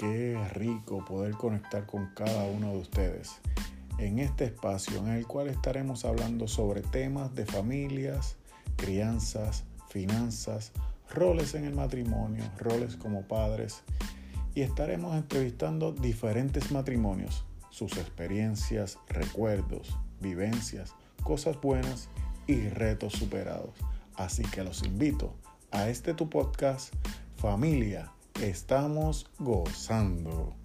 qué rico poder conectar con cada uno de ustedes en este espacio en el cual estaremos hablando sobre temas de familias, crianzas, finanzas, roles en el matrimonio, roles como padres y estaremos entrevistando diferentes matrimonios, sus experiencias, recuerdos, vivencias, cosas buenas y retos superados. Así que los invito a este tu podcast, familia, estamos gozando.